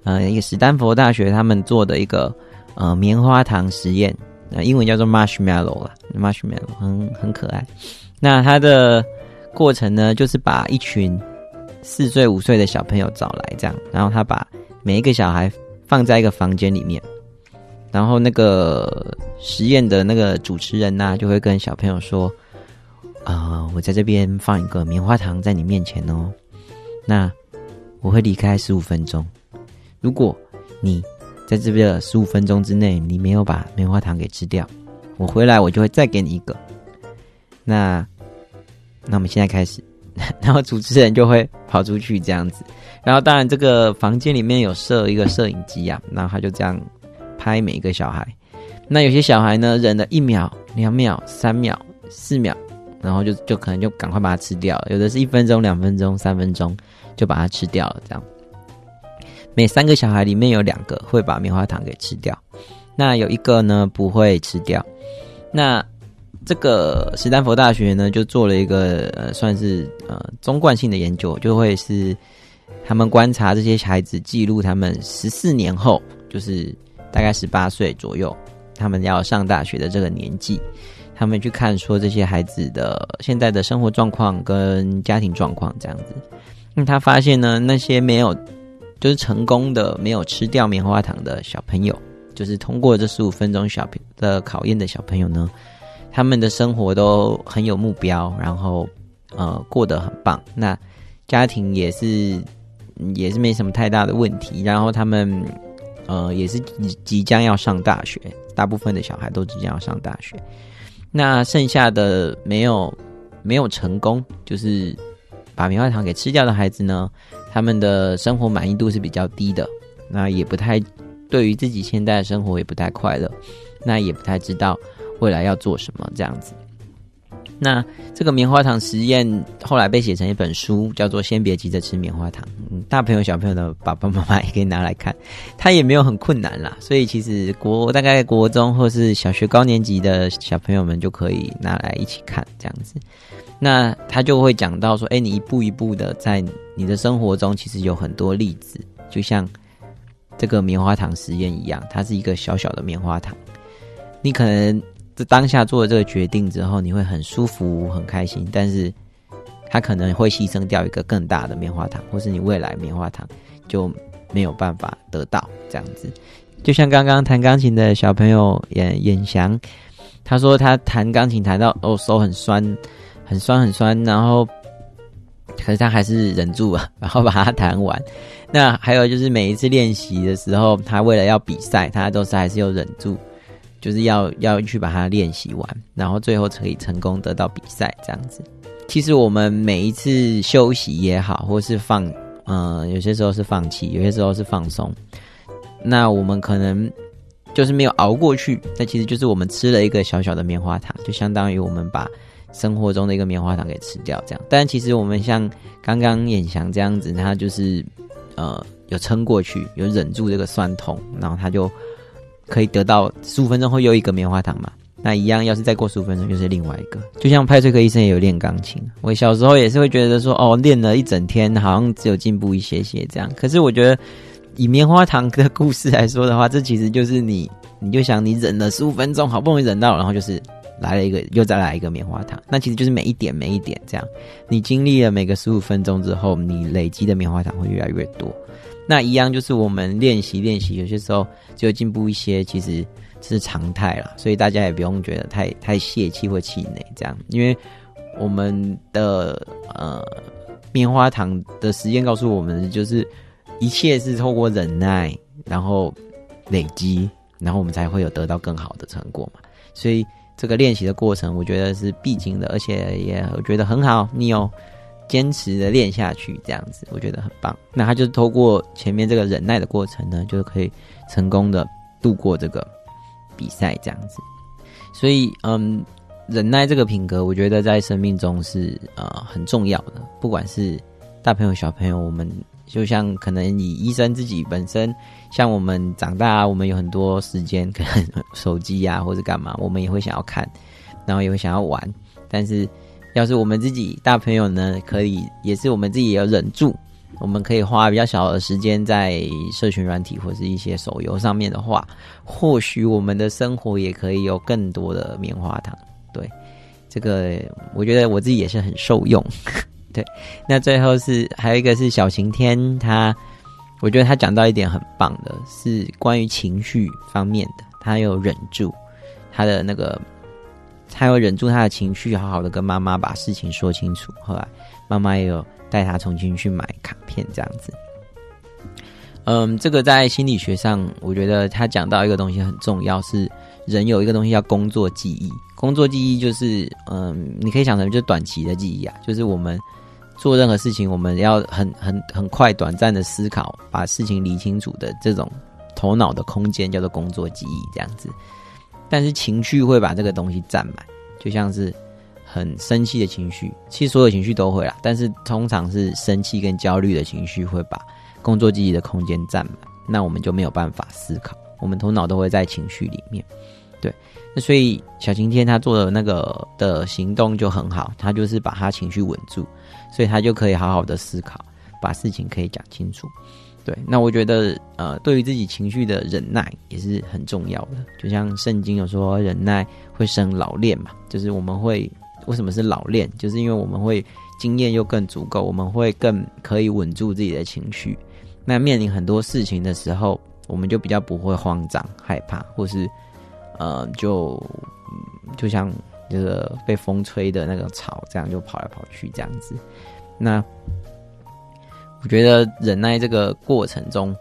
呃，一个史丹佛大学他们做的一个呃棉花糖实验，那，英文叫做 marshmallow 啦，marshmallow 很很可爱。那它的过程呢，就是把一群四岁、五岁的小朋友找来，这样，然后他把每一个小孩放在一个房间里面，然后那个实验的那个主持人呢、就会跟小朋友说：“啊、我在这边放一个棉花糖在你面前哦，那我会离开十五分钟。如果你在这边的十五分钟之内你没有把棉花糖给吃掉，我回来我就会再给你一个。那那我们现在开始。[laughs] ”然后主持人就会跑出去这样子，然后当然这个房间里面有设一个摄影机啊，然后他就这样拍每一个小孩。那有些小孩呢，忍了一秒、两秒、三秒、四秒，然后就就可能就赶快把它吃掉了。有的是一分钟、两分钟、三分钟就把它吃掉了。这样，每三个小孩里面有两个会把棉花糖给吃掉，那有一个呢不会吃掉。那这个史丹佛大学呢，就做了一个呃，算是呃中贯性的研究，就会是他们观察这些孩子，记录他们十四年后，就是大概十八岁左右，他们要上大学的这个年纪，他们去看说这些孩子的现在的生活状况跟家庭状况这样子。那他发现呢，那些没有就是成功的没有吃掉棉花糖的小朋友，就是通过这十五分钟小的考验的小朋友呢。他们的生活都很有目标，然后呃过得很棒。那家庭也是也是没什么太大的问题。然后他们呃也是即将要上大学，大部分的小孩都即将要上大学。那剩下的没有没有成功，就是把棉花糖给吃掉的孩子呢，他们的生活满意度是比较低的。那也不太对于自己现在的生活也不太快乐，那也不太知道。未来要做什么这样子？那这个棉花糖实验后来被写成一本书，叫做《先别急着吃棉花糖》。大朋友小朋友的爸爸妈妈也可以拿来看，它也没有很困难啦。所以其实国大概国中或是小学高年级的小朋友们就可以拿来一起看这样子。那他就会讲到说，哎，你一步一步的在你的生活中，其实有很多例子，就像这个棉花糖实验一样，它是一个小小的棉花糖，你可能。在当下做了这个决定之后，你会很舒服、很开心，但是它可能会牺牲掉一个更大的棉花糖，或是你未来棉花糖就没有办法得到这样子。就像刚刚弹钢琴的小朋友演演翔，他说他弹钢琴弹到哦手很酸、很酸、很酸，然后 [laughs] 可是他还是忍住了，[laughs] 然后把它弹完。那还有就是每一次练习的时候，他为了要比赛，他都是还是有忍住。就是要要去把它练习完，然后最后可以成功得到比赛这样子。其实我们每一次休息也好，或是放，嗯、有些时候是放弃，有些时候是放松。那我们可能就是没有熬过去，那其实就是我们吃了一个小小的棉花糖，就相当于我们把生活中的一个棉花糖给吃掉这样。但其实我们像刚刚演翔这样子，他就是呃有撑过去，有忍住这个酸痛，然后他就。可以得到十五分钟后又一个棉花糖嘛？那一样，要是再过十五分钟，又是另外一个。就像派翠克医生也有练钢琴，我小时候也是会觉得说，哦，练了一整天，好像只有进步一些些这样。可是我觉得，以棉花糖的故事来说的话，这其实就是你，你就想你忍了十五分钟，好不容易忍到，然后就是来了一个，又再来一个棉花糖。那其实就是每一点每一点这样，你经历了每个十五分钟之后，你累积的棉花糖会越来越多。那一样就是我们练习练习，有些时候只有进步一些，其实是常态啦，所以大家也不用觉得太太泄气或气馁这样，因为我们的呃棉花糖的实验告诉我们，就是一切是透过忍耐，然后累积，然后我们才会有得到更好的成果嘛。所以这个练习的过程，我觉得是必经的，而且也我觉得很好，你有。坚持的练下去，这样子我觉得很棒。那他就是透过前面这个忍耐的过程呢，就可以成功的度过这个比赛，这样子。所以，嗯，忍耐这个品格，我觉得在生命中是呃很重要的。不管是大朋友小朋友，我们就像可能以医生自己本身，像我们长大，我们有很多时间，可能手机呀、或者干嘛，我们也会想要看，然后也会想要玩。但是要是我们自己大朋友呢，可以也是我们自己也要忍住，我们可以花比较小的时间在社群软体或是一些手游上面的话，或许我们的生活也可以有更多的棉花糖。对，这个我觉得我自己也是很受用。[laughs] 对，那最后是还有一个是小晴天，他我觉得他讲到一点很棒的，是关于情绪方面的，他有忍住他的那个，他有忍住他的情绪，好好的跟妈妈把事情说清楚。后来妈妈也有带他重新去买卡片，这样子。嗯，这个在心理学上，我觉得他讲到一个东西很重要，是人有一个东西叫工作记忆。工作记忆就是，嗯，你可以想成就是短期的记忆啊，就是我们做任何事情，我们要很很很快、短暂的思考，把事情理清楚的这种头脑的空间叫做工作记忆，这样子。但是情绪会把这个东西占满，就像是很生气的情绪，其实所有情绪都会啦，但是通常是生气跟焦虑的情绪会把工作记忆的空间占满，那我们就没有办法思考，我们头脑都会在情绪里面。对，那所以小晴天他做的那个的行动就很好，他就是把他情绪稳住，所以他就可以好好的思考，把事情可以讲清楚。对，那我觉得呃，对于自己情绪的忍耐也是很重要的。就像圣经有说，忍耐会生老练嘛，就是我们会为什么是老练，就是因为我们会经验又更足够，我们会更可以稳住自己的情绪。那面临很多事情的时候，我们就比较不会慌张、害怕，或是呃，就就像这个被风吹的那个草，这样就跑来跑去这样子。那我觉得忍耐这个过程中，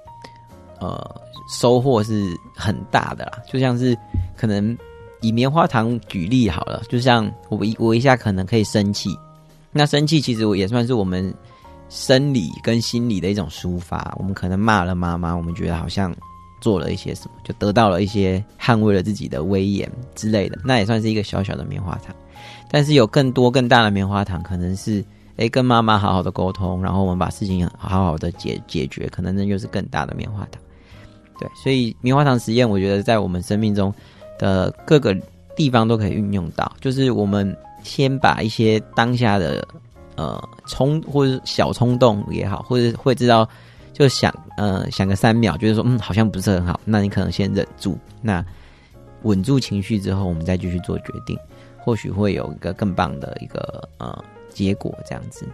呃，收获是很大的啦。就像是可能以棉花糖举例好了，就像我一我一下可能可以生气，那生气其实我也算是我们生理跟心理的一种抒发。我们可能骂了妈妈，我们觉得好像做了一些什么，就得到了一些捍卫了自己的威严之类的，那也算是一个小小的棉花糖。但是有更多更大的棉花糖，可能是诶跟妈妈好好的沟通，然后我们把事情好好的解解决，可能那就是更大的棉花糖。对，所以棉花糖实验，我觉得在我们生命中的各个地方都可以运用到。就是我们先把一些当下的呃冲或者小冲动也好，或者会知道就想呃想个三秒，就是说嗯好像不是很好，那你可能先忍住，那稳住情绪之后，我们再继续做决定，或许会有一个更棒的一个呃结果这样子。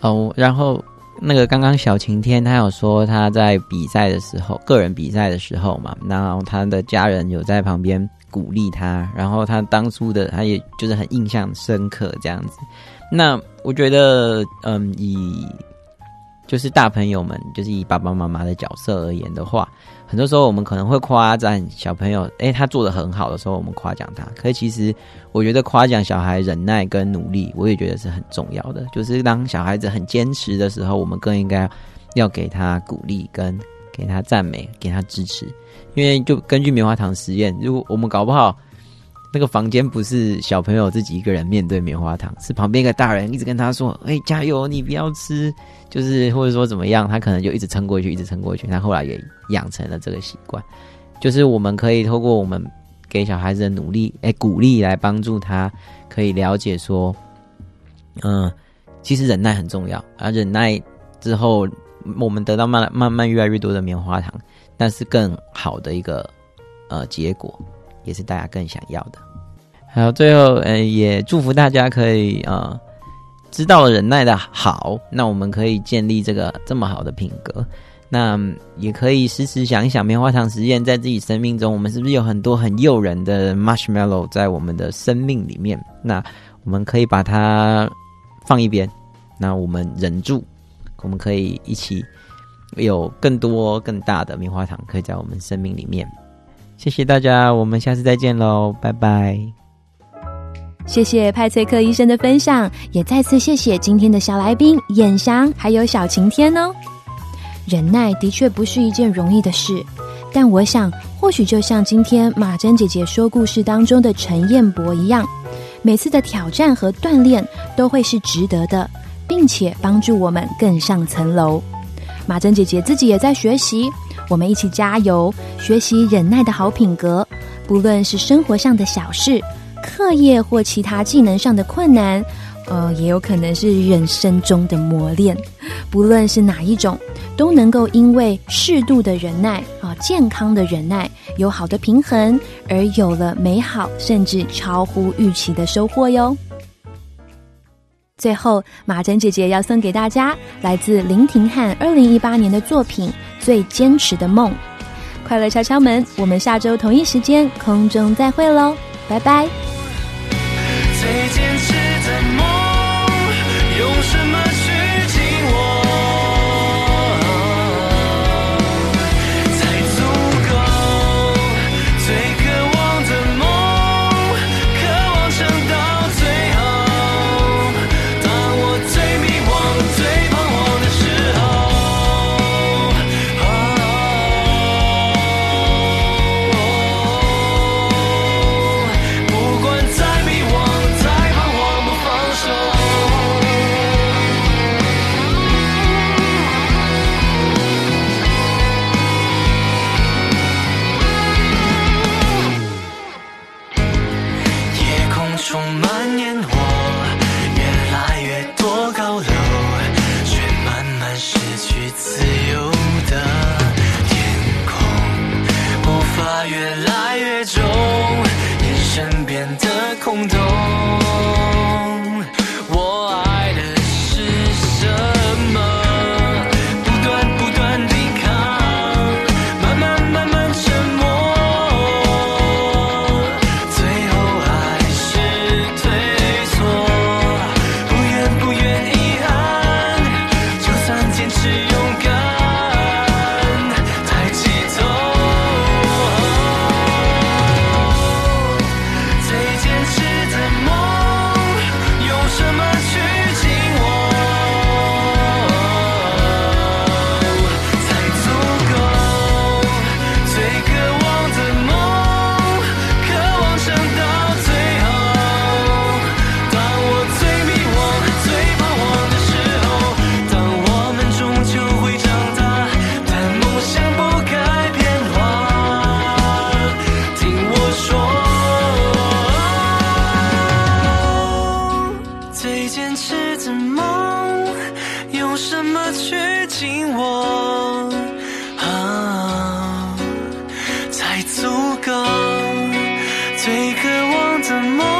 哦，然后那个刚刚小晴天他有说他在比赛的时候，个人比赛的时候嘛，然后他的家人有在旁边鼓励他，然后他当初的他也就是很印象深刻这样子。那我觉得，嗯，以就是大朋友们，就是以爸爸妈妈的角色而言的话，很多时候我们可能会夸赞小朋友，诶，他做的很好的时候，我们夸奖他。可是其实我觉得夸奖小孩忍耐跟努力，我也觉得是很重要的。就是当小孩子很坚持的时候，我们更应该要给他鼓励，跟给他赞美，给他支持。因为就根据棉花糖实验，如果我们搞不好。那个房间不是小朋友自己一个人面对棉花糖，是旁边一个大人一直跟他说：“哎、加油，你不要吃。”就是或者说怎么样，他可能就一直撑过去，一直撑过去。他后来也养成了这个习惯，就是我们可以透过我们给小孩子的努力，哎、鼓励来帮助他，可以了解说，嗯，其实忍耐很重要，而忍耐之后，我们得到慢慢慢越来越多的棉花糖，但是更好的一个呃结果。也是大家更想要的。还有，最后呃，也祝福大家可以呃知道了忍耐的好，那我们可以建立这个这么好的品格。那也可以时时想一想，棉花糖实验在自己生命中，我们是不是有很多很诱人的 marshmallow 在我们的生命里面？那我们可以把它放一边，那我们忍住，我们可以一起有更多更大的棉花糖，可以在我们生命里面。谢谢大家，我们下次再见喽，拜拜。谢谢派翠克医生的分享，也再次谢谢今天的小来宾眼翔还有小晴天哦。忍耐的确不是一件容易的事，但我想，或许就像今天马珍姐姐说故事当中的陈彦博一样，每次的挑战和锻炼都会是值得的，并且帮助我们更上层楼。马珍姐姐自己也在学习，我们一起加油，学习忍耐的好品格。不论是生活上的小事、课业或其他技能上的困难，呃，也有可能是人生中的磨练。不论是哪一种，都能够因为适度的忍耐啊，健康的忍耐，有好的平衡，而有了美好甚至超乎预期的收获哟。最后，马珍姐姐要送给大家来自林廷汉二零一八年的作品《最坚持的梦》。快乐敲敲门，我们下周同一时间空中再会喽，拜拜。怎么